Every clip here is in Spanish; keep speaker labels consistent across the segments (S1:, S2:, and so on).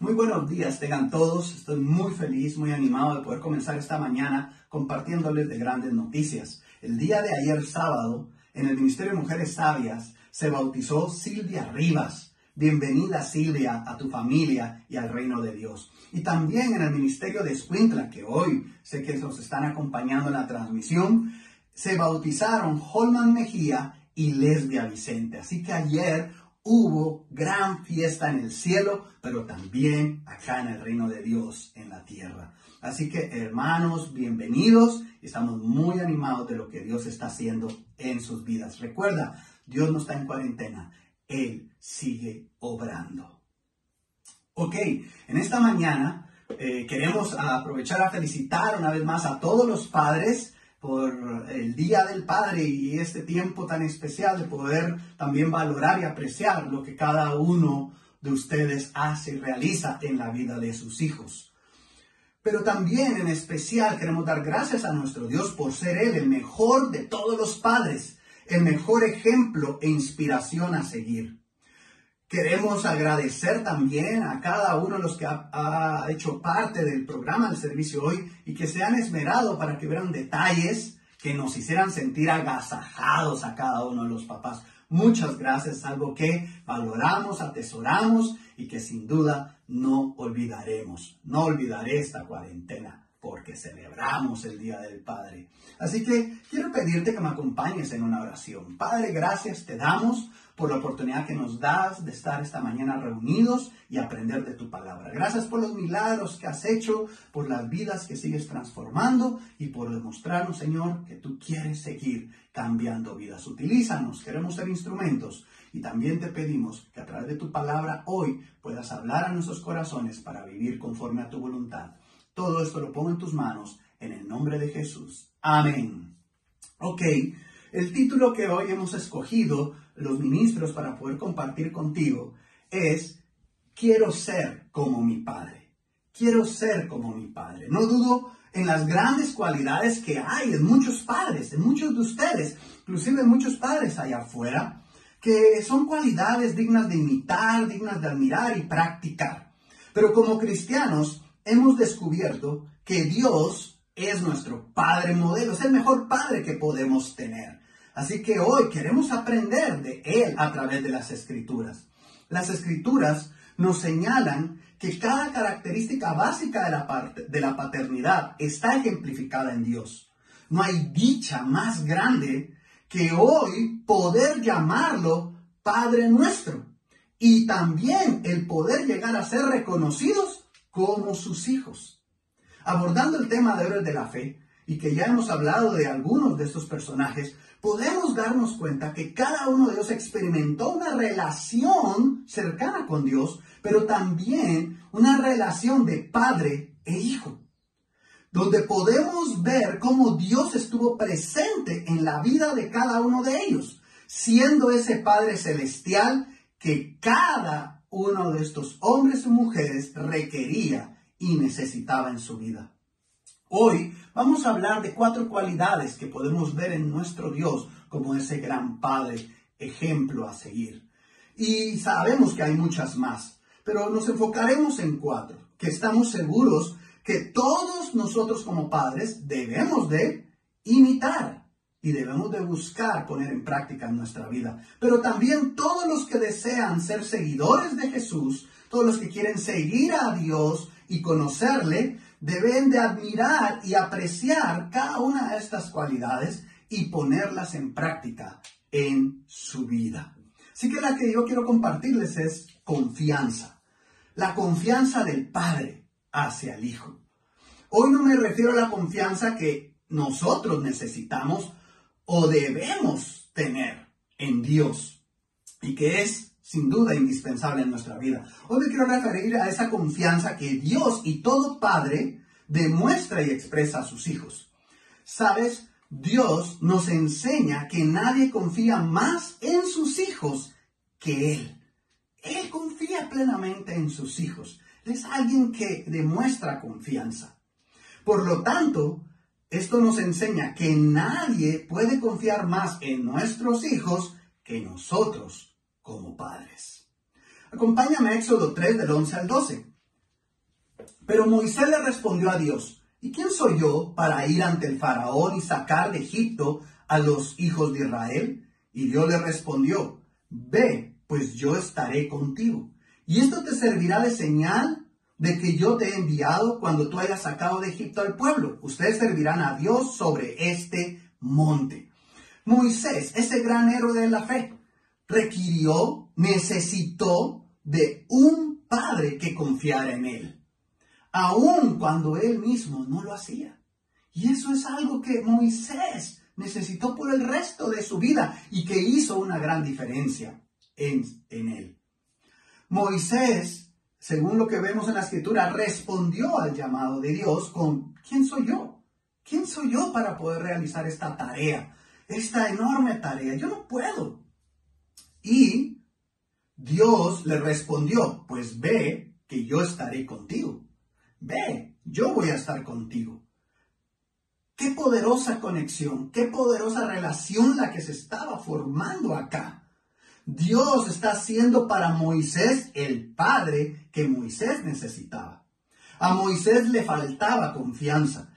S1: Muy buenos días, tengan todos. Estoy muy feliz, muy animado de poder comenzar esta mañana compartiéndoles de grandes noticias. El día de ayer sábado, en el Ministerio de Mujeres Sabias, se bautizó Silvia Rivas. Bienvenida Silvia a tu familia y al reino de Dios. Y también en el Ministerio de Escuintla, que hoy sé que nos están acompañando en la transmisión, se bautizaron Holman Mejía y Lesbia Vicente. Así que ayer hubo gran fiesta en el cielo, pero también acá en el reino de Dios en la tierra. Así que hermanos, bienvenidos. Estamos muy animados de lo que Dios está haciendo en sus vidas. Recuerda, Dios no está en cuarentena, Él sigue obrando. Ok, en esta mañana eh, queremos aprovechar a felicitar una vez más a todos los padres por el Día del Padre y este tiempo tan especial de poder también valorar y apreciar lo que cada uno de ustedes hace y realiza en la vida de sus hijos. Pero también en especial queremos dar gracias a nuestro Dios por ser Él el mejor de todos los padres, el mejor ejemplo e inspiración a seguir. Queremos agradecer también a cada uno de los que ha, hecho parte del programa del servicio hoy y que se han esmerado para que vean detalles que nos hicieran sentir agasajados a cada uno de los papás. Muchas gracias, algo que valoramos, atesoramos y que sin duda no olvidaremos. No olvidaré esta cuarentena porque celebramos el Día del Padre. Así que quiero pedirte que me acompañes en una oración. Padre, gracias te damos por la oportunidad que nos das de estar esta mañana reunidos y aprender de tu palabra. Gracias por los milagros que has hecho, por las vidas que sigues transformando y por demostrarnos, Señor, que tú quieres seguir cambiando vidas. Utilízanos, queremos ser instrumentos y también te pedimos que a través de tu palabra hoy puedas hablar a nuestros corazones para vivir conforme a tu voluntad. Todo esto lo pongo en tus manos en el nombre de Jesús. Amén. Ok, el título que hoy hemos escogido los ministros para poder compartir contigo es quiero ser como mi padre. Quiero ser como mi padre. No dudo en las grandes cualidades que hay de muchos padres, de muchos de ustedes, inclusive muchos padres allá afuera, que son cualidades dignas de imitar, dignas de admirar y practicar. Pero como cristianos, hemos descubierto que Dios es nuestro Padre modelo, es el mejor Padre que podemos tener. Así que hoy queremos aprender de Él a través de las Escrituras. Las Escrituras nos señalan que cada característica básica de la, de la paternidad está ejemplificada en Dios. No hay dicha más grande que hoy poder llamarlo Padre nuestro y también el poder llegar a ser reconocidos como sus hijos. Abordando el tema de héroes de la fe, y que ya hemos hablado de algunos de estos personajes, podemos darnos cuenta que cada uno de ellos experimentó una relación cercana con Dios, pero también una relación de padre e hijo, donde podemos ver cómo Dios estuvo presente en la vida de cada uno de ellos, siendo ese Padre celestial que cada uno de estos hombres y mujeres requería y necesitaba en su vida. Hoy vamos a hablar de cuatro cualidades que podemos ver en nuestro Dios como ese gran Padre, ejemplo a seguir. Y sabemos que hay muchas más, pero nos enfocaremos en cuatro, que estamos seguros que todos nosotros como padres debemos de imitar y debemos de buscar poner en práctica en nuestra vida. Pero también todos los que desean ser seguidores de Jesús, todos los que quieren seguir a Dios y conocerle, deben de admirar y apreciar cada una de estas cualidades y ponerlas en práctica en su vida. Así que la que yo quiero compartirles es confianza. La confianza del Padre hacia el Hijo. Hoy no me refiero a la confianza que nosotros necesitamos o debemos tener en Dios y que es sin duda indispensable en nuestra vida. Hoy me quiero referir a esa confianza que Dios y todo Padre demuestra y expresa a sus hijos. Sabes, Dios nos enseña que nadie confía más en sus hijos que Él. Él confía plenamente en sus hijos. Es alguien que demuestra confianza. Por lo tanto, esto nos enseña que nadie puede confiar más en nuestros hijos que nosotros como padres. Acompáñame a Éxodo 3 del 11 al 12. Pero Moisés le respondió a Dios, ¿y quién soy yo para ir ante el faraón y sacar de Egipto a los hijos de Israel? Y Dios le respondió, ve, pues yo estaré contigo. Y esto te servirá de señal de que yo te he enviado cuando tú hayas sacado de Egipto al pueblo. Ustedes servirán a Dios sobre este monte. Moisés, ese gran héroe de la fe, requirió, necesitó de un padre que confiara en él, aun cuando él mismo no lo hacía. Y eso es algo que Moisés necesitó por el resto de su vida y que hizo una gran diferencia en, en él. Moisés, según lo que vemos en la escritura, respondió al llamado de Dios con, ¿quién soy yo? ¿Quién soy yo para poder realizar esta tarea? Esta enorme tarea. Yo no puedo. Y Dios le respondió, pues ve que yo estaré contigo. Ve, yo voy a estar contigo. Qué poderosa conexión, qué poderosa relación la que se estaba formando acá. Dios está haciendo para Moisés el padre que Moisés necesitaba. A Moisés le faltaba confianza.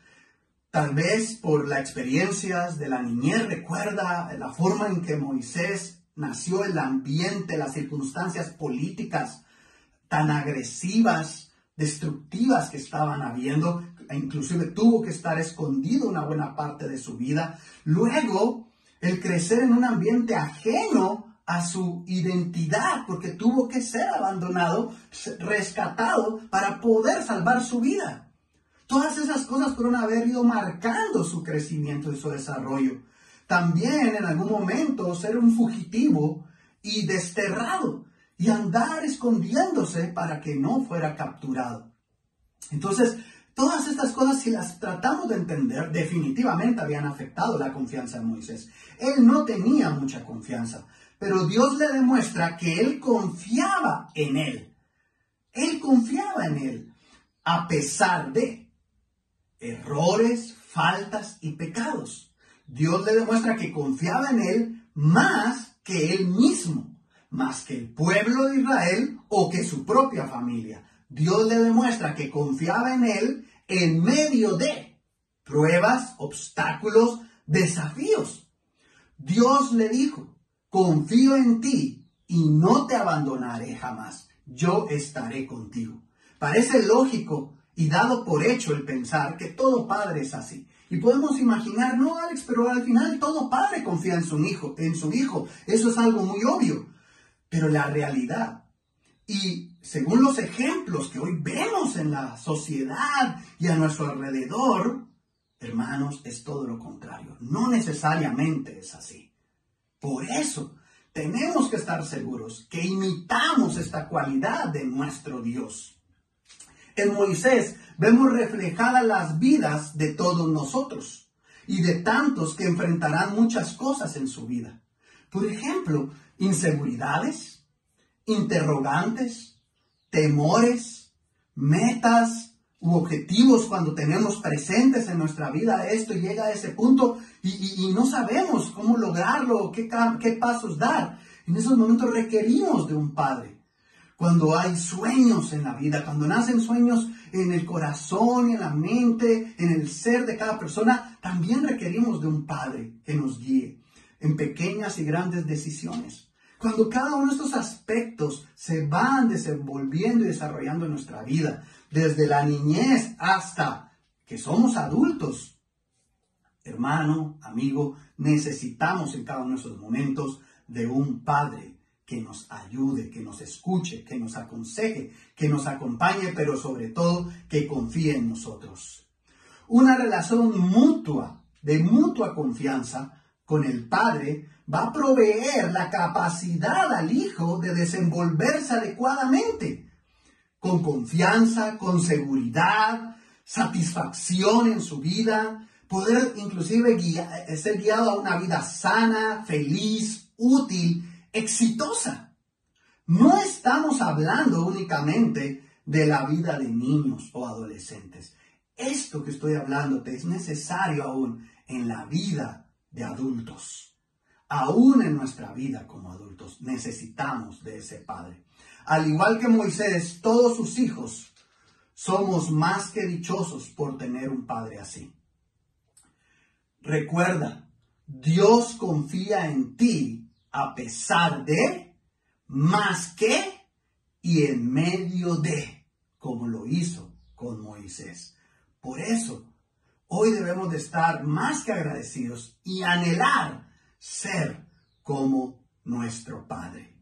S1: Tal vez por las experiencias de la niñez recuerda la forma en que Moisés nació, el ambiente, las circunstancias políticas tan agresivas, destructivas que estaban habiendo, e inclusive tuvo que estar escondido una buena parte de su vida. Luego, el crecer en un ambiente ajeno a su identidad, porque tuvo que ser abandonado, rescatado para poder salvar su vida. Todas esas cosas fueron haber ido marcando su crecimiento y su desarrollo. También en algún momento ser un fugitivo y desterrado y andar escondiéndose para que no fuera capturado. Entonces, Todas estas cosas, si las tratamos de entender, definitivamente habían afectado la confianza de Moisés. Él no tenía mucha confianza, pero Dios le demuestra que él confiaba en él. Él confiaba en él, a pesar de errores, faltas y pecados. Dios le demuestra que confiaba en él más que él mismo, más que el pueblo de Israel o que su propia familia. Dios le demuestra que confiaba en él en medio de pruebas, obstáculos, desafíos. Dios le dijo, confío en ti y no te abandonaré jamás. Yo estaré contigo. Parece lógico y dado por hecho el pensar que todo padre es así. Y podemos imaginar, no Alex, pero al final todo padre confía en su hijo, en su hijo. Eso es algo muy obvio. Pero la realidad y según los ejemplos que hoy vemos en la sociedad y a nuestro alrededor, hermanos, es todo lo contrario. No necesariamente es así. Por eso tenemos que estar seguros que imitamos esta cualidad de nuestro Dios. En Moisés vemos reflejadas las vidas de todos nosotros y de tantos que enfrentarán muchas cosas en su vida. Por ejemplo, inseguridades, interrogantes, temores, metas u objetivos cuando tenemos presentes en nuestra vida esto llega a ese punto y, no sabemos cómo lograrlo, qué pasos dar. En esos momentos requerimos de un padre. Cuando hay sueños en la vida, cuando nacen sueños en el corazón en la mente, en el ser de cada persona, también requerimos de un padre que nos guíe en pequeñas y grandes decisiones. Cuando cada uno de estos aspectos se van desenvolviendo y desarrollando en nuestra vida, desde la niñez hasta que somos adultos, hermano, amigo, necesitamos en cada uno de esos momentos de un padre que nos ayude, que nos escuche, que nos aconseje, que nos acompañe, pero sobre todo que confíe en nosotros. Una relación mutua, de mutua confianza, con el Padre va a proveer la capacidad al Hijo de desenvolverse adecuadamente, con confianza, con seguridad, satisfacción en su vida, poder inclusive ser guiado a una vida sana, feliz, útil, exitosa. No estamos hablando únicamente de la vida de niños o adolescentes. Esto que estoy hablando es necesario aún en la vida de adultos. Aún en nuestra vida como adultos necesitamos de ese Padre. Al igual que Moisés, todos sus hijos Somos más que dichosos por tener un Padre así. Recuerda, Dios confía en ti a pesar de, más que y en medio de, como lo hizo con Moisés. Por eso, hoy debemos de estar más que agradecidos y anhelar ser como nuestro Padre.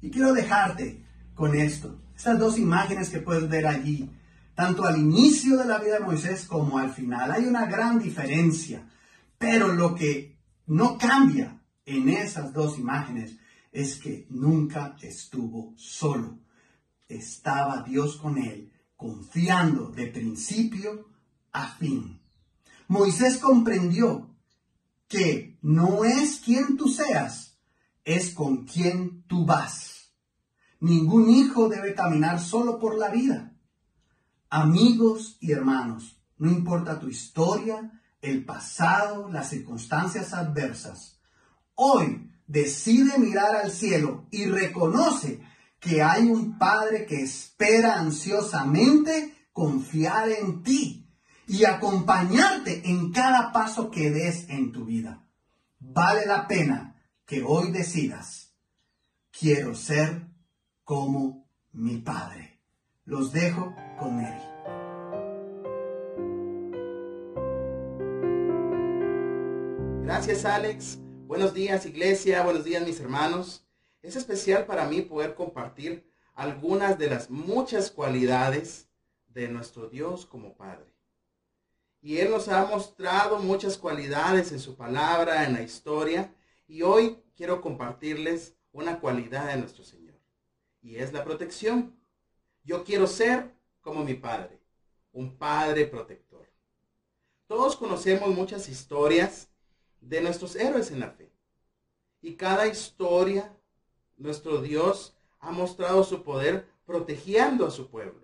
S1: Y quiero dejarte con esto, estas dos imágenes que puedes ver allí, tanto al inicio de la vida de Moisés como al final. Hay una gran diferencia, pero lo que no cambia en esas dos imágenes es que nunca estuvo solo. Estaba Dios con él, confiando de principio a fin. Moisés comprendió que no es quien tú seas, es con quien tú vas. Ningún hijo debe caminar solo por la vida. Amigos y hermanos, no importa tu historia, el pasado, las circunstancias adversas. Hoy decide mirar al cielo y reconoce que hay un Padre que espera ansiosamente confiar en ti y acompañarte en cada paso que des en tu vida. Vale la pena que hoy decidas, quiero ser como mi Padre. Los dejo con Mary.
S2: Gracias Alex. Buenos días iglesia, buenos días mis hermanos. Es especial para mí poder compartir algunas de las muchas cualidades de nuestro Dios como Padre. Y Él nos ha mostrado muchas cualidades en su palabra, en la historia. Y hoy quiero compartirles una cualidad de nuestro Señor. Y es la protección. Yo quiero ser como mi Padre, un Padre protector. Todos conocemos muchas historias de nuestros héroes en la fe. Y cada historia, nuestro Dios ha mostrado su poder protegiendo a su pueblo.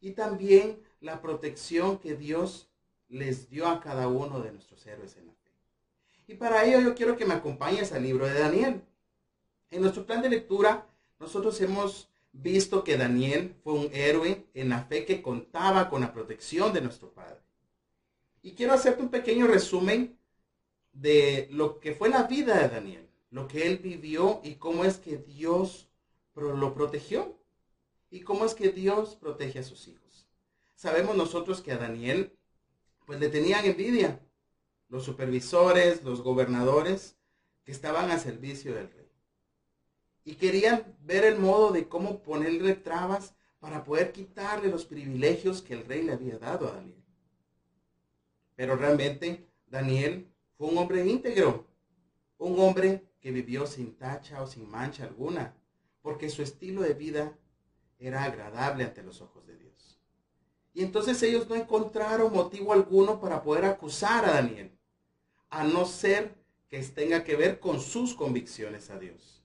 S2: Y también la protección que Dios les dio a cada uno de nuestros héroes en la fe. Y para ello yo quiero que me acompañes al libro de Daniel. En nuestro plan de lectura, nosotros hemos visto que Daniel fue un héroe en la fe que contaba con la protección de nuestro Padre. Y quiero hacerte un pequeño resumen de lo que fue la vida de Daniel, lo que él vivió y cómo es que Dios lo protegió y cómo es que Dios protege a sus hijos. Sabemos nosotros que a Daniel pues le tenían envidia los supervisores, los gobernadores que estaban a servicio del rey. Y querían ver el modo de cómo ponerle trabas para poder quitarle los privilegios que el rey le había dado a Daniel. Pero realmente Daniel fue un hombre íntegro, un hombre que vivió sin tacha o sin mancha alguna, porque su estilo de vida era agradable ante los ojos de Dios. Y entonces ellos no encontraron motivo alguno para poder acusar a Daniel, a no ser que tenga que ver con sus convicciones a Dios.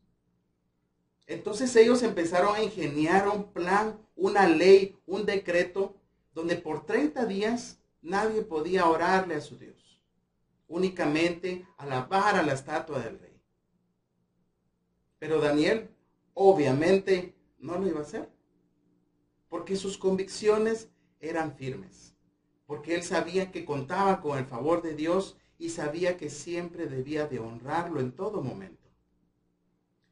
S2: Entonces ellos empezaron a ingeniar un plan, una ley, un decreto, donde por 30 días nadie podía orarle a su Dios, únicamente alabar a la estatua del rey. Pero Daniel obviamente no lo iba a hacer, porque sus convicciones eran firmes, porque él sabía que contaba con el favor de Dios y sabía que siempre debía de honrarlo en todo momento.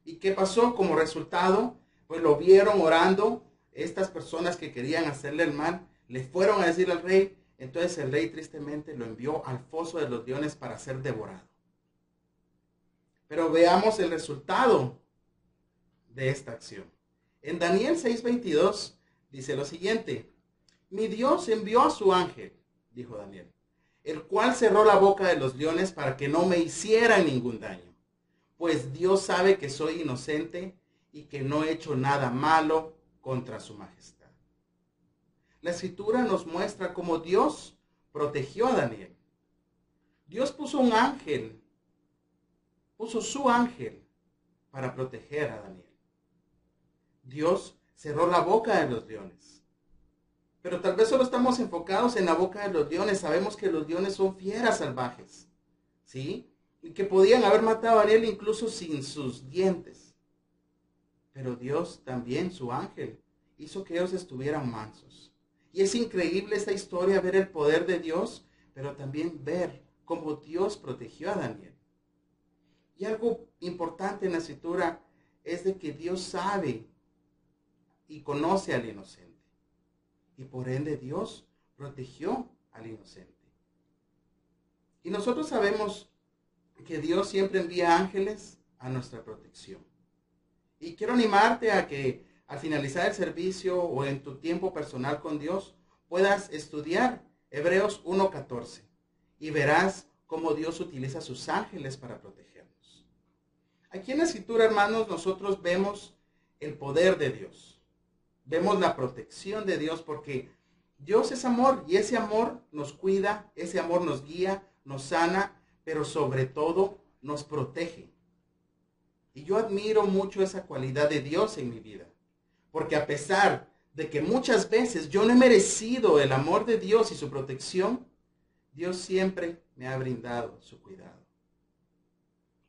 S2: ¿Y qué pasó como resultado? Pues lo vieron orando, estas personas que querían hacerle el mal, le fueron a decir al rey, entonces el rey tristemente lo envió al foso de los leones para ser devorado. Pero veamos el resultado de esta acción. En Daniel 6:22 dice lo siguiente, mi Dios envió a su ángel, dijo Daniel, el cual cerró la boca de los leones para que no me hicieran ningún daño, pues Dios sabe que soy inocente y que no he hecho nada malo contra su majestad. La escritura nos muestra cómo Dios protegió a Daniel. Dios puso un ángel, puso su ángel para proteger a Daniel. Dios cerró la boca de los leones pero tal vez solo estamos enfocados en la boca de los leones. Sabemos que los leones son fieras salvajes. ¿Sí? Y que podían haber matado a Daniel incluso sin sus dientes. Pero Dios también, su ángel, hizo que ellos estuvieran mansos. Y es increíble esta historia, ver el poder de Dios, pero también ver cómo Dios protegió a Daniel. Y algo importante en la escritura es de que Dios sabe y conoce al inocente. Y por ende Dios protegió al inocente. Y nosotros sabemos que Dios siempre envía ángeles a nuestra protección. Y quiero animarte a que al finalizar el servicio o en tu tiempo personal con Dios puedas estudiar Hebreos 1.14 y verás cómo Dios utiliza sus ángeles para protegernos. Aquí en la escritura, hermanos, nosotros vemos el poder de Dios. Vemos la protección de Dios porque Dios es amor y ese amor nos cuida, ese amor nos guía, nos sana, pero sobre todo nos protege. Y yo admiro mucho esa cualidad de Dios en mi vida. Porque a pesar de que muchas veces yo no he merecido el amor de Dios y su protección, Dios siempre me ha brindado su cuidado.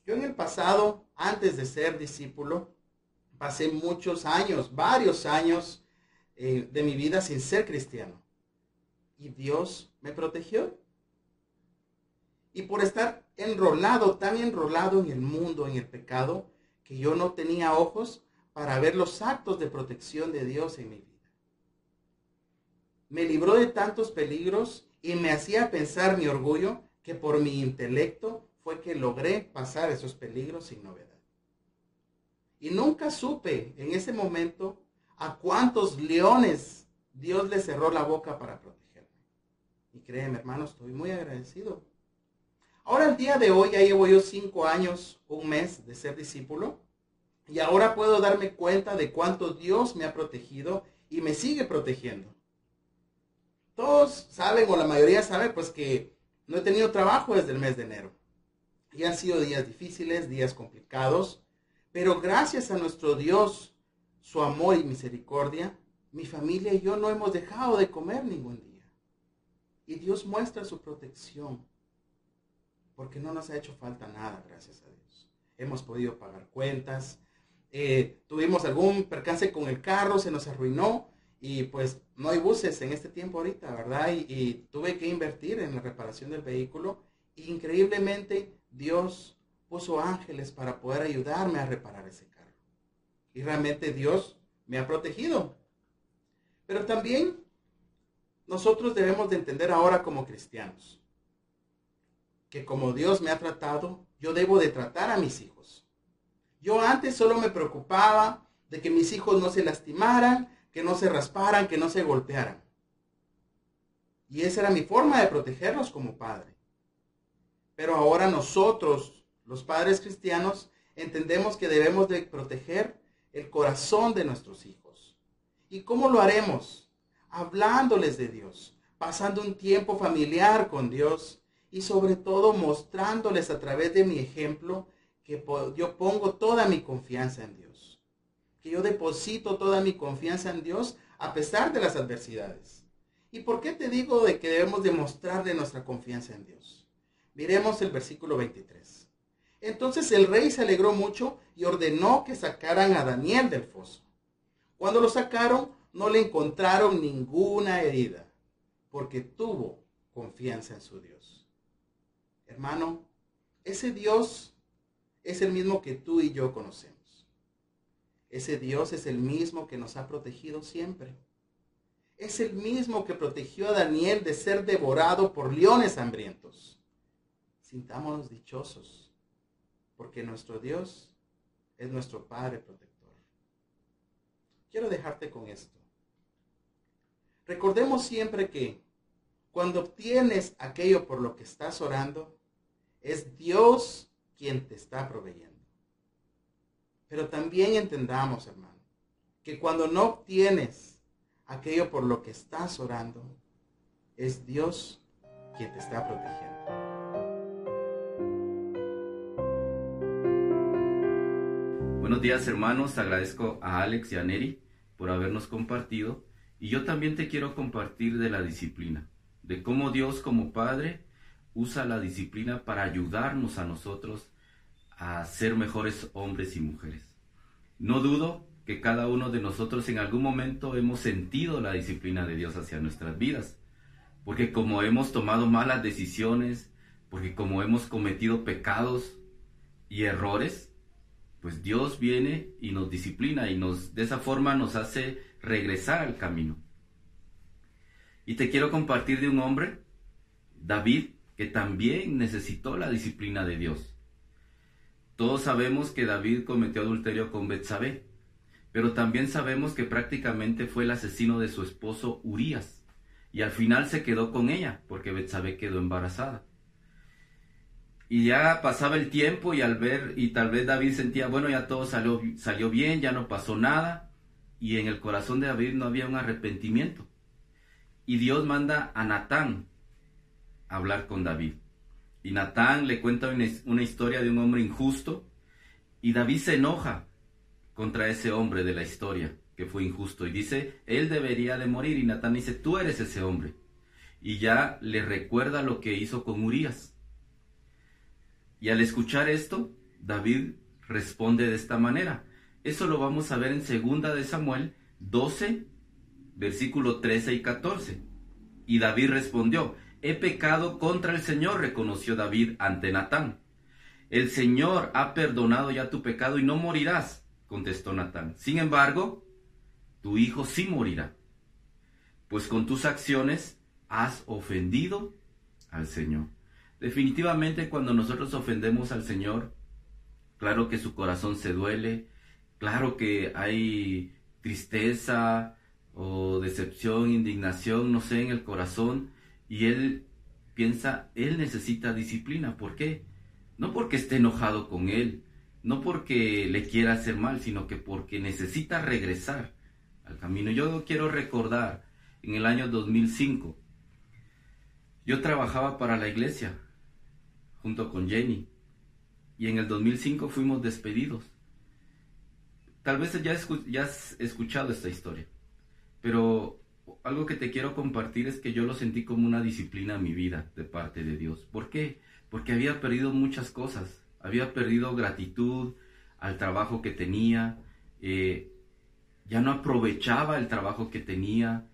S2: Yo en el pasado, antes de ser discípulo, pasé muchos años, varios años eh, de mi vida sin ser cristiano. Y Dios me protegió. Y por estar enrolado, tan enrolado en el mundo, en el pecado, que yo no tenía ojos para ver los actos de protección de Dios en mi vida. Me libró de tantos peligros y me hacía pensar mi orgullo que por mi intelecto fue que logré pasar esos peligros sin novedad. Y nunca supe en ese momento a cuántos leones Dios le cerró la boca para protegerme. Y créeme, hermano, estoy muy agradecido. Ahora, el día de hoy, ya llevo yo cinco años, un mes de ser discípulo. Y ahora puedo darme cuenta de cuánto Dios me ha protegido y me sigue protegiendo. Todos saben, o la mayoría sabe, pues que no he tenido trabajo desde el mes de enero. Y han sido días difíciles, días complicados, pero gracias a nuestro Dios, su amor y misericordia, mi familia y yo no hemos dejado de comer ningún día. Y Dios muestra su protección, porque no nos ha hecho falta nada, gracias a Dios. Hemos podido pagar cuentas, eh, tuvimos algún percance con el carro, se nos arruinó, y pues no hay buses en este tiempo ahorita, ¿verdad? Y, tuve que invertir en la reparación del vehículo. increíblemente Dios puso ángeles para poder ayudarme a reparar ese carro. Y realmente Dios me ha protegido. Pero también nosotros debemos de entender ahora como cristianos que como Dios me ha tratado, yo debo de tratar a mis hijos. Yo antes solo me preocupaba de que mis hijos no se lastimaran, que no se rasparan, que no se golpearan. Y esa era mi forma de protegerlos como padre. Pero ahora nosotros, los padres cristianos, entendemos que debemos de proteger el corazón de nuestros hijos. ¿Y cómo lo haremos? Hablándoles de Dios, pasando un tiempo familiar con Dios y sobre todo mostrándoles a través de mi ejemplo que yo pongo toda mi confianza en Dios que yo deposito toda mi confianza en Dios a pesar de las adversidades. ¿Y por qué te digo de que debemos demostrarle nuestra confianza en Dios? Miremos el versículo 23. Entonces el rey se alegró mucho y ordenó que sacaran a Daniel del foso. Cuando lo sacaron, no le encontraron ninguna herida, porque tuvo confianza en su Dios. Hermano, ese Dios es el mismo que tú y yo conocemos. Ese Dios es el mismo que nos ha protegido siempre. Es el mismo que protegió a Daniel de ser devorado por leones hambrientos. Sintámonos dichosos, porque nuestro Dios es nuestro Padre protector. Quiero dejarte con esto. Recordemos siempre que cuando obtienes aquello por lo que estás orando, es Dios quien te está proveyendo. Pero también entendamos, hermano, que cuando no obtienes aquello por lo que estás orando, es Dios quien te está protegiendo.
S3: Buenos días hermanos, agradezco a Alex y a Neri por habernos compartido y yo también te quiero compartir de la disciplina, de cómo Dios como Padre usa la disciplina para ayudarnos a nosotros a ser mejores hombres y mujeres. No dudo que cada uno de nosotros en algún momento hemos sentido la disciplina de Dios hacia nuestras vidas. Porque como hemos tomado malas decisiones, porque como hemos cometido pecados y errores, pues Dios viene y nos disciplina y nos de esa forma nos hace regresar al camino. Y te quiero compartir de un hombre, David, que también necesitó la disciplina de Dios. Todos sabemos que David cometió adulterio con Betsabé, pero también sabemos que prácticamente fue el asesino de su esposo Urías, y al final se quedó con ella, porque Betsabé quedó embarazada. Y ya pasaba el tiempo y al ver, y tal vez David sentía, bueno, ya todo salió, salió bien, ya no pasó nada, y en el corazón de David no había un arrepentimiento. Y Dios manda a Natán hablar con David. Y Natán le cuenta una historia de un hombre injusto, y David se enoja contra ese hombre de la historia que fue injusto y dice, él debería de morir y Natán dice, tú eres ese hombre. Y ya le recuerda lo que hizo con Urias. Y al escuchar esto, David responde de esta manera. Eso lo vamos a ver en segunda de Samuel 12, versículo 13 y 14. Y David respondió, he pecado contra el Señor, reconoció David ante Natán. El Señor ha perdonado ya tu pecado y no morirás contestó Natán. Sin embargo, tu hijo sí morirá, pues con tus acciones has ofendido al Señor. Definitivamente cuando nosotros ofendemos al Señor, claro que su corazón se duele, claro que hay tristeza o decepción, indignación, no sé, en el corazón, y él piensa, él necesita disciplina. ¿Por qué? No porque esté enojado con él, no porque le quiera hacer mal, sino que porque necesita regresar al camino. Yo quiero recordar, en el año 2005, yo trabajaba para la iglesia junto con Jenny y en el 2005 fuimos despedidos. Tal vez ya, has escuchado esta historia, pero algo que te quiero compartir es que yo lo sentí como una disciplina en mi vida de parte de Dios. ¿Por qué? Porque había perdido muchas cosas había perdido gratitud al trabajo que tenía, eh, ya no aprovechaba el trabajo que tenía,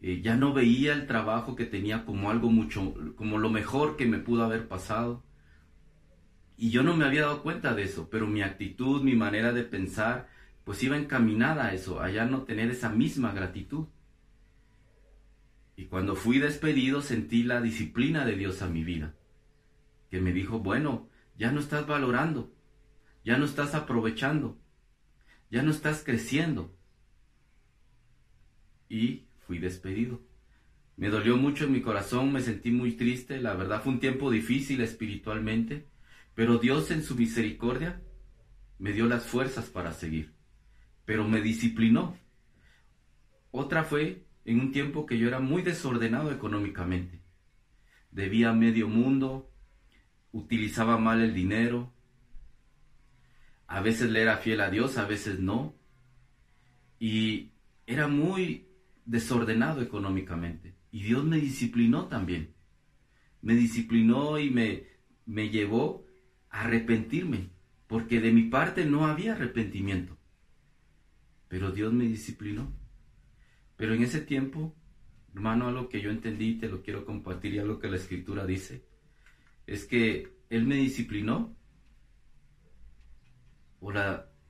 S3: eh, ya no veía el trabajo que tenía como algo mucho, como lo mejor que me pudo haber pasado. Y yo no me había dado cuenta de eso, pero mi actitud, mi manera de pensar, pues iba encaminada a eso, a ya no tener esa misma gratitud. Y cuando fui despedido sentí la disciplina de Dios a mi vida, que me dijo, bueno, ya no estás valorando, ya no estás aprovechando, ya no estás creciendo. Y fui despedido. Me dolió mucho en mi corazón, me sentí muy triste, la verdad fue un tiempo difícil espiritualmente, pero Dios en su misericordia me dio las fuerzas para seguir, pero me disciplinó. Otra fue en un tiempo que yo era muy desordenado económicamente. Debía medio mundo, utilizaba mal el dinero, a veces le era fiel a Dios, a veces no, y era muy desordenado económicamente. Y Dios me disciplinó también. Me disciplinó y me, me llevó a arrepentirme, porque de mi parte no había arrepentimiento. Pero Dios me disciplinó. Pero en ese tiempo, hermano, algo que yo entendí, te lo quiero compartir y algo que la escritura dice, es que Él me disciplinó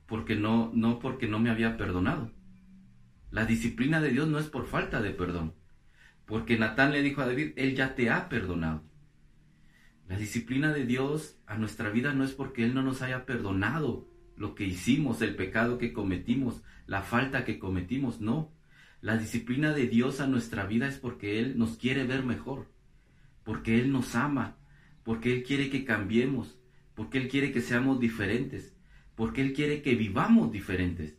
S3: porque no, no porque no me había perdonado. La disciplina de Dios no es por falta de perdón, porque Natán le dijo a David, Él ya te ha perdonado. La disciplina de Dios a nuestra vida no es porque Él no nos haya perdonado lo que hicimos, el pecado que cometimos, la falta que cometimos, no. La disciplina de Dios a nuestra vida es porque Él nos quiere ver mejor, porque Él nos ama, porque Él quiere que cambiemos, porque Él quiere que seamos diferentes, porque Él quiere que vivamos diferentes.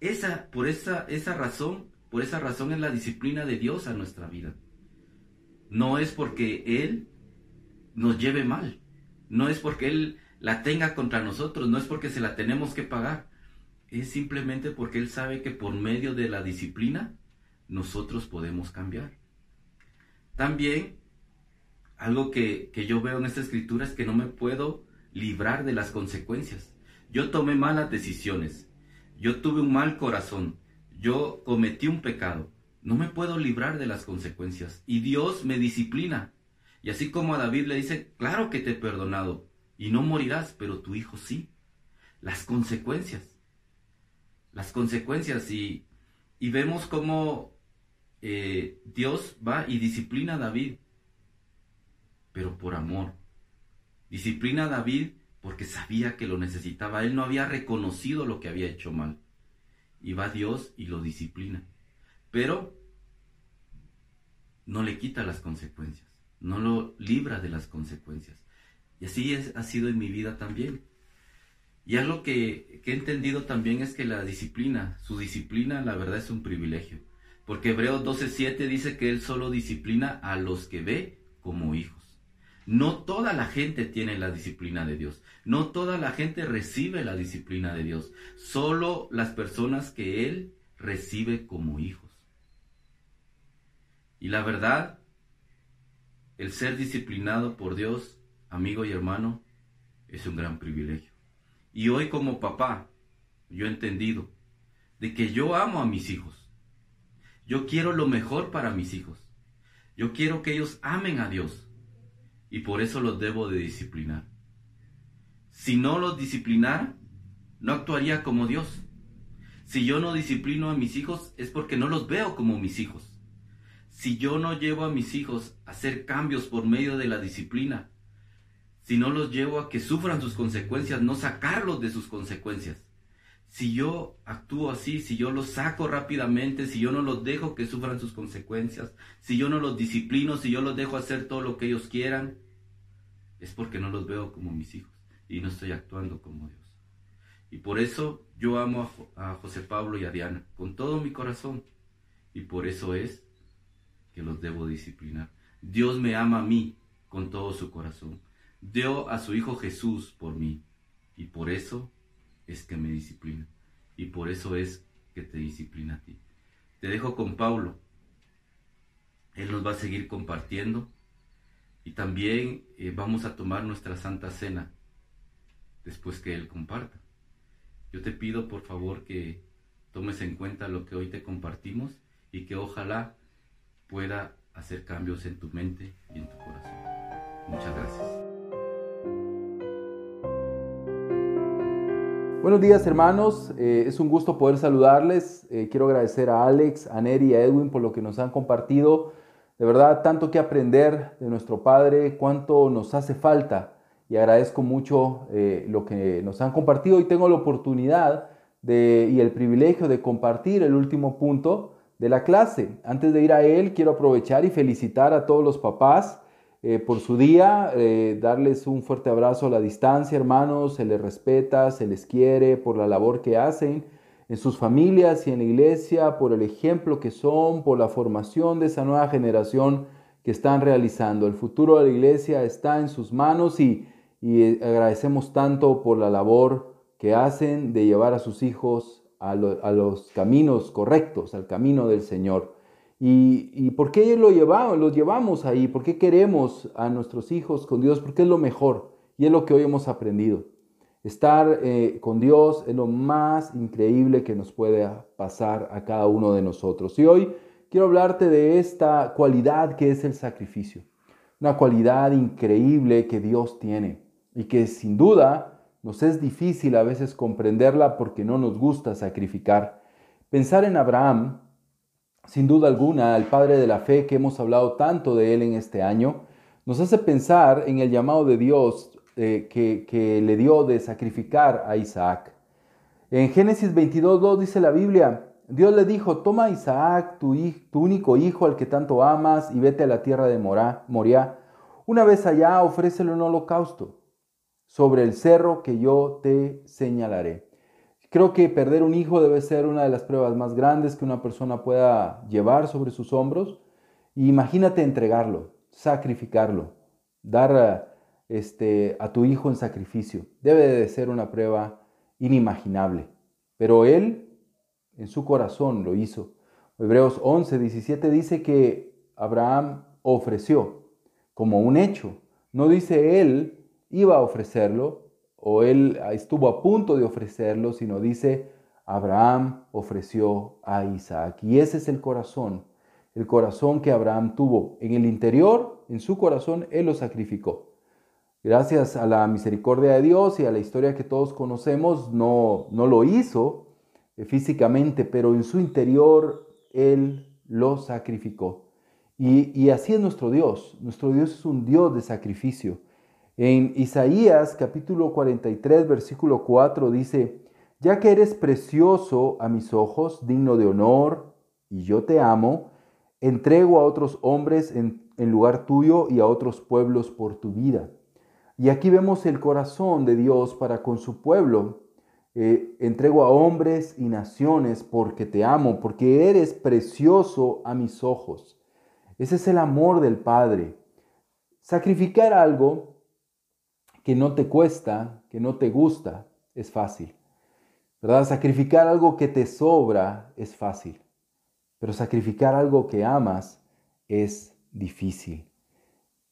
S3: Esa, por esa, esa razón, por esa razón es la disciplina de Dios a nuestra vida. No es porque Él nos lleve mal, no es porque Él la tenga contra nosotros, no es porque se la tenemos que pagar, es simplemente porque Él sabe que por medio de la disciplina nosotros podemos cambiar. También algo que, yo veo en esta escritura es que no me puedo librar de las consecuencias. Yo tomé malas decisiones. yo tuve un mal corazón, yo cometí un pecado, no me puedo librar de las consecuencias y Dios me disciplina. Y así como a David le dice, claro que te he perdonado y no morirás, pero tu hijo sí. Las consecuencias. Las consecuencias y, y vemos cómo eh, Dios va y disciplina a David, pero por amor. Disciplina a David porque sabía que lo necesitaba. Él no había reconocido lo que había hecho mal. Y va Dios y lo disciplina. Pero no le quita las consecuencias, no lo libra de las consecuencias. Y así ha sido en mi vida también. Y algo que, que he entendido también es que la disciplina, su disciplina, la verdad es un privilegio. Porque Hebreos 12:7 dice que Él solo disciplina a los que ve como hijos. No toda la gente tiene la disciplina de Dios. No toda la gente recibe la disciplina de Dios. Solo las personas que Él recibe como hijos. Y la verdad, el ser disciplinado por Dios, amigo y hermano, es un gran privilegio. Y hoy como papá, yo he entendido de que yo amo a mis hijos. Yo quiero lo mejor para mis hijos. Yo quiero que ellos amen a Dios. Y por eso los debo de disciplinar. Si no los disciplinara, no actuaría como Dios. Si yo no disciplino a mis hijos es porque no los veo como mis hijos. Si yo no llevo a mis hijos a hacer cambios por medio de la disciplina, si no los llevo a que sufran sus consecuencias, no sacarlos de sus consecuencias, si yo actúo así, si yo los saco rápidamente, si yo no los dejo que sufran sus consecuencias, si yo no los disciplino, si yo los dejo hacer todo lo que ellos quieran, es porque no los veo como mis hijos y no estoy actuando como Dios. Y por eso yo amo a, José Pablo y a Diana con todo mi corazón. Y por eso es que los debo disciplinar. Dios me ama a mí con todo su corazón. Dio a su Hijo Jesús por mí. Y por eso es que me disciplina. Y por eso es que te disciplina a ti. Te dejo con Pablo. Él nos va a seguir compartiendo. Y también eh, vamos a tomar nuestra Santa Cena después que Él comparta. Yo te pido por favor que tomes en cuenta lo que hoy te compartimos y que ojalá pueda hacer cambios en tu mente y en tu corazón. Muchas gracias.
S4: Buenos días hermanos, eh, es un gusto poder saludarles. Eh, quiero agradecer a Alex, a Neri y a Edwin por lo que nos han compartido. De verdad, tanto que aprender de nuestro Padre, cuánto nos hace falta. Y agradezco mucho eh, lo que nos han compartido y tengo la oportunidad y el privilegio de compartir el último punto de la clase. Antes de ir a él, quiero aprovechar y felicitar a todos los papás eh, por su día, eh, darles un fuerte abrazo a la distancia, hermanos, se les respeta, se les quiere por la labor que hacen en sus familias y en la iglesia, por el ejemplo que son, por la formación de esa nueva generación que están realizando. El futuro de la iglesia está en sus manos y, y agradecemos tanto por la labor que hacen de llevar a sus hijos a los caminos correctos, al camino del Señor. ¿Y, por qué lo llevamos, los llevamos ahí? ¿Por qué queremos a nuestros hijos con Dios? Porque es lo mejor y es lo que hoy hemos aprendido. Estar eh, con Dios es lo más increíble que nos puede pasar a cada uno de nosotros. Y hoy quiero hablarte de esta cualidad que es el sacrificio. Una cualidad increíble que Dios tiene y que sin duda nos es difícil a veces comprenderla porque no nos gusta sacrificar. Pensar en Abraham sin duda alguna, el Padre de la Fe que hemos hablado tanto de él en este año, nos hace pensar en el llamado de Dios eh, que, le dio de sacrificar a Isaac. En Génesis 22.2 dice la Biblia, Dios le dijo, toma a Isaac, tu, único hijo al que tanto amas, y vete a la tierra de Moria. Una vez allá, ofrécele un holocausto sobre el cerro que yo te señalaré. Creo que perder un hijo debe ser una de las pruebas más grandes que una persona pueda llevar sobre sus hombros. imagínate entregarlo, sacrificarlo, dar este, a tu hijo en sacrificio. Debe de ser una prueba inimaginable. Pero él, en su corazón, lo hizo. Hebreos 11, 17 dice que Abraham ofreció como un hecho. No dice él iba a ofrecerlo, o él estuvo a punto de ofrecerlo, sino dice, Abraham ofreció a Isaac. Y ese es el corazón, el corazón que Abraham tuvo. En el interior, en su corazón, él lo sacrificó. Gracias a la misericordia de Dios y a la historia que todos conocemos, no, no lo hizo eh, físicamente, pero en su interior él lo sacrificó. Y, y así es nuestro Dios. Nuestro Dios es un Dios de sacrificio. En Isaías capítulo 43, versículo 4 dice, ya que eres precioso a mis ojos, digno de honor, y yo te amo, entrego a otros hombres en, lugar tuyo y a otros pueblos por tu vida. Y aquí vemos el corazón de Dios para con su pueblo. Eh, entrego a hombres y naciones porque te amo, porque eres precioso a mis ojos. Ese es el amor del Padre. Sacrificar algo que no te cuesta, que no te gusta, es fácil. ¿Verdad? Sacrificar algo que te sobra es fácil, pero sacrificar algo que amas es difícil.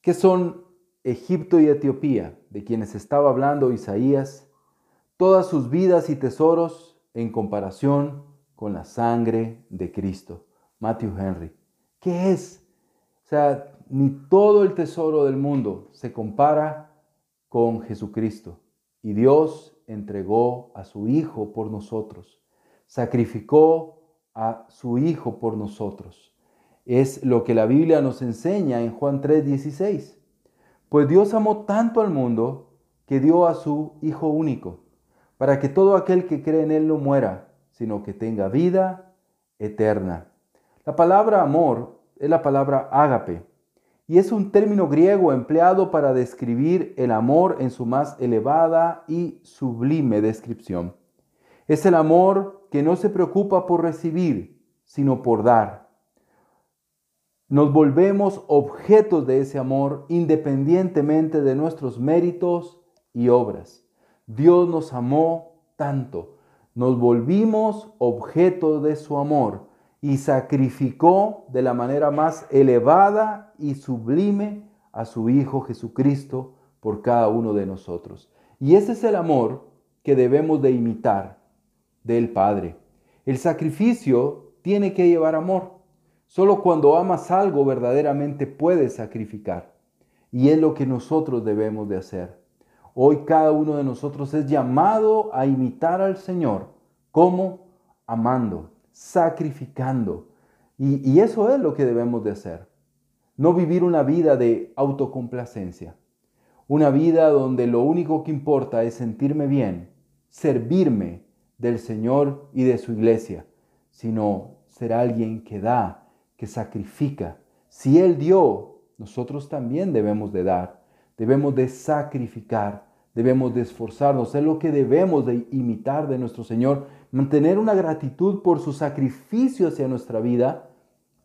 S4: ¿Qué son Egipto y Etiopía, de quienes estaba hablando Isaías? Todas sus vidas y tesoros en comparación con la sangre de Cristo. Matthew Henry. ¿Qué es? O sea, ni todo el tesoro del mundo se compara con Jesucristo. Y Dios entregó a su Hijo por nosotros, sacrificó a su Hijo por nosotros. Es lo que la Biblia nos enseña en Juan 3:16. Pues Dios amó tanto al mundo que dio a su Hijo único, para que todo aquel que cree en Él no muera, sino que tenga vida eterna. La palabra amor es la palabra ágape, y es un término griego empleado para describir el amor en su más elevada y sublime descripción. Es el amor que no se preocupa por recibir, sino por dar. Nos volvemos objetos de ese amor independientemente de nuestros méritos y obras. Dios nos amó tanto, nos volvimos objetos de su amor y sacrificó de la manera más elevada y sublime a su Hijo Jesucristo por cada uno de nosotros. Y ese es el amor que debemos de imitar del Padre. El sacrificio tiene que llevar amor. Solo cuando amas algo verdaderamente puedes sacrificar. Y es lo que nosotros debemos de hacer. Hoy cada uno de nosotros es llamado a imitar al Señor. como Amando sacrificando. Y, eso es lo que debemos de hacer. No vivir una vida de autocomplacencia. Una vida donde lo único que importa es sentirme bien, servirme del Señor y de su iglesia, sino ser alguien que da, que sacrifica. Si Él dio, nosotros también debemos de dar, debemos de sacrificar, debemos de esforzarnos, es lo que debemos de imitar de nuestro Señor Mantener una gratitud por su sacrificio hacia nuestra vida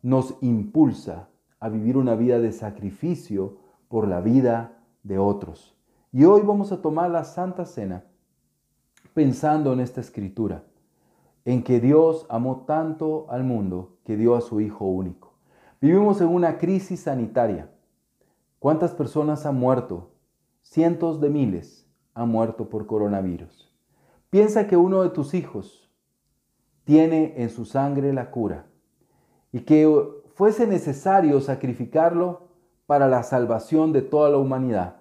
S4: nos impulsa a vivir una vida de sacrificio por la vida de otros. Y hoy vamos a tomar la Santa Cena pensando en esta escritura, en que Dios amó tanto al mundo que dio a su Hijo único. Vivimos en una crisis sanitaria. ¿Cuántas personas han muerto? Cientos de miles han muerto por coronavirus. Piensa que uno de tus hijos tiene en su sangre la cura y que fuese necesario sacrificarlo para la salvación de toda la humanidad.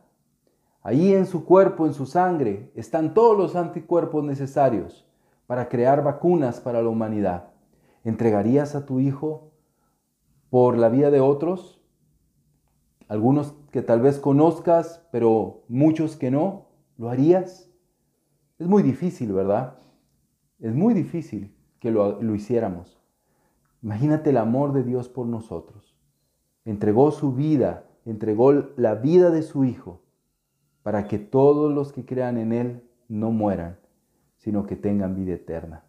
S4: Ahí en su cuerpo, en su sangre, están todos los anticuerpos necesarios para crear vacunas para la humanidad. ¿Entregarías a tu hijo por la vida de otros? Algunos que tal vez conozcas, pero muchos que no, ¿lo harías? Es muy difícil, ¿verdad? Es muy difícil que lo, hiciéramos. Imagínate el amor de Dios por nosotros. Entregó su vida, entregó la vida de su Hijo para que todos los que crean en Él no mueran, sino que tengan vida eterna.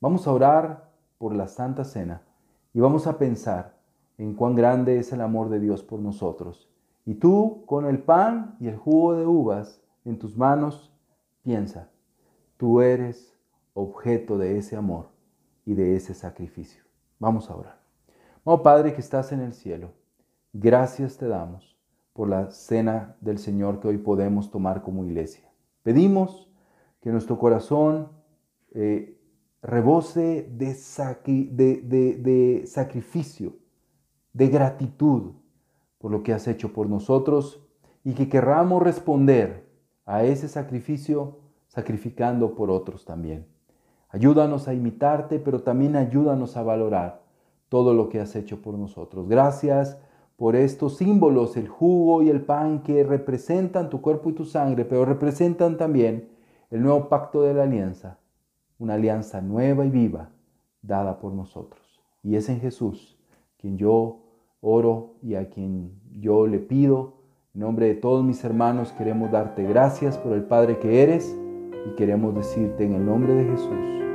S4: Vamos a orar por la Santa Cena y vamos a pensar en cuán grande es el amor de Dios por nosotros. Y tú, con el pan y el jugo de uvas en tus manos, Piensa, tú eres objeto de ese amor y de ese sacrificio. Vamos a orar. Oh Padre que estás en el cielo, gracias te damos por la cena del Señor que hoy podemos tomar como iglesia. Pedimos que nuestro corazón eh, rebose de, de sacrificio, de gratitud por lo que has hecho por nosotros y que querramos responder a ese sacrificio sacrificando por otros también. Ayúdanos a imitarte, pero también ayúdanos a valorar todo lo que has hecho por nosotros. Gracias por estos símbolos, el jugo y el pan que representan tu cuerpo y tu sangre, pero representan también el nuevo pacto de la alianza, una alianza nueva y viva dada por nosotros. Y es en Jesús quien yo oro y a quien yo le pido. En nombre de todos mis hermanos queremos darte gracias por el Padre que eres y queremos decirte en el nombre de Jesús.